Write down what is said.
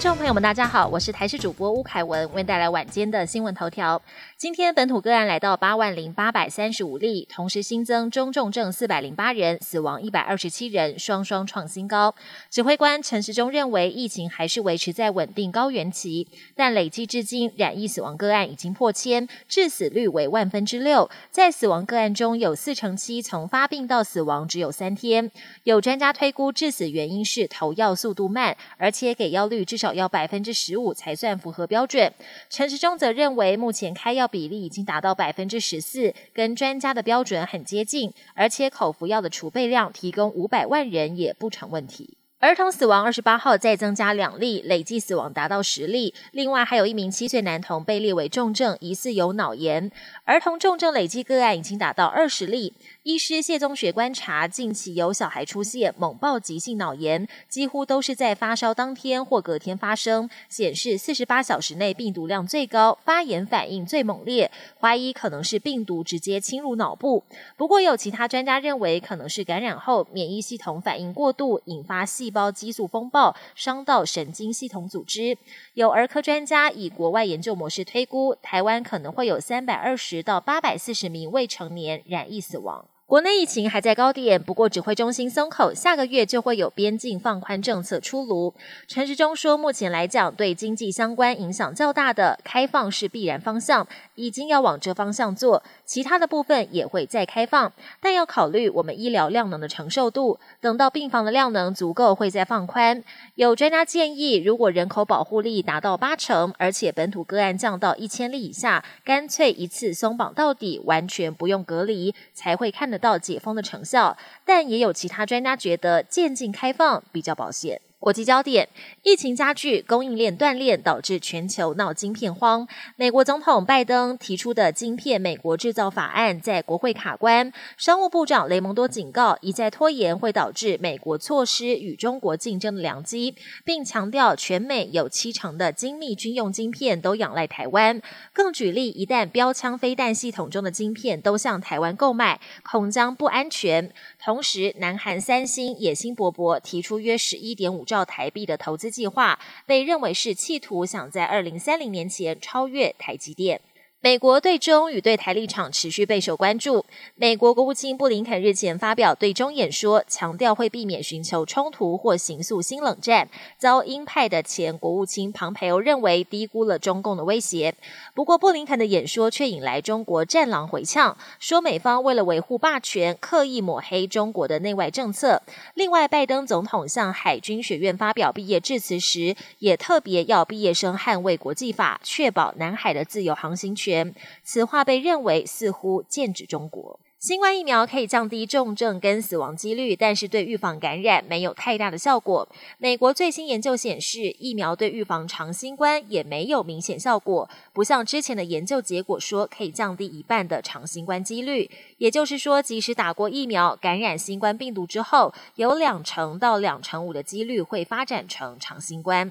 众朋友们，大家好，我是台视主播吴凯文，为您带来晚间的新闻头条。今天本土个案来到八万零八百三十五例，同时新增中重症四百零八人，死亡一百二十七人，双双创新高。指挥官陈时中认为，疫情还是维持在稳定高原期，但累计至今染疫死亡个案已经破千，致死率为万分之六。在死亡个案中有四成七从发病到死亡只有三天。有专家推估，致死原因是投药速度慢，而且给药率至少要。百分之十五才算符合标准。陈时中则认为，目前开药比例已经达到百分之十四，跟专家的标准很接近，而且口服药的储备量提供五百万人也不成问题。儿童死亡二十八号再增加两例，累计死亡达到十例。另外还有一名七岁男童被列为重症，疑似有脑炎。儿童重症累计个案已经达到二十例。医师谢宗学观察，近期有小孩出现猛暴急性脑炎，几乎都是在发烧当天或隔天发生，显示四十八小时内病毒量最高，发炎反应最猛烈，怀疑可能是病毒直接侵入脑部。不过有其他专家认为，可能是感染后免疫系统反应过度，引发细细胞激素风暴，伤到神经系统组织。有儿科专家以国外研究模式推估，台湾可能会有三百二十到八百四十名未成年染疫死亡。国内疫情还在高点，不过指挥中心松口，下个月就会有边境放宽政策出炉。陈时中说，目前来讲，对经济相关影响较大的开放是必然方向，已经要往这方向做，其他的部分也会再开放，但要考虑我们医疗量能的承受度，等到病房的量能足够，会再放宽。有专家建议，如果人口保护力达到八成，而且本土个案降到一千例以下，干脆一次松绑到底，完全不用隔离，才会看得。到解封的成效，但也有其他专家觉得渐进开放比较保险。国际焦点：疫情加剧，供应链断裂，导致全球闹晶片荒。美国总统拜登提出的晶片美国制造法案在国会卡关，商务部长雷蒙多警告，一再拖延会导致美国错失与中国竞争的良机，并强调全美有七成的精密军用晶片都仰赖台湾。更举例，一旦标枪飞弹系统中的晶片都向台湾购买，恐将不安全。同时，南韩三星野心勃勃，提出约十一点五。兆台币的投资计划被认为是企图想在二零三零年前超越台积电。美国对中与对台立场持续备受关注。美国国务卿布林肯日前发表对中演说，强调会避免寻求冲突或形塑新冷战。遭鹰派的前国务卿庞培欧认为低估了中共的威胁。不过，布林肯的演说却引来中国战狼回呛，说美方为了维护霸权，刻意抹黑中国的内外政策。另外，拜登总统向海军学院发表毕业致辞时，也特别要毕业生捍卫国际法，确保南海的自由航行权权。此话被认为似乎剑指中国。新冠疫苗可以降低重症跟死亡几率，但是对预防感染没有太大的效果。美国最新研究显示，疫苗对预防长新冠也没有明显效果，不像之前的研究结果说可以降低一半的长新冠几率。也就是说，即使打过疫苗，感染新冠病毒之后，有两成到两成五的几率会发展成长新冠。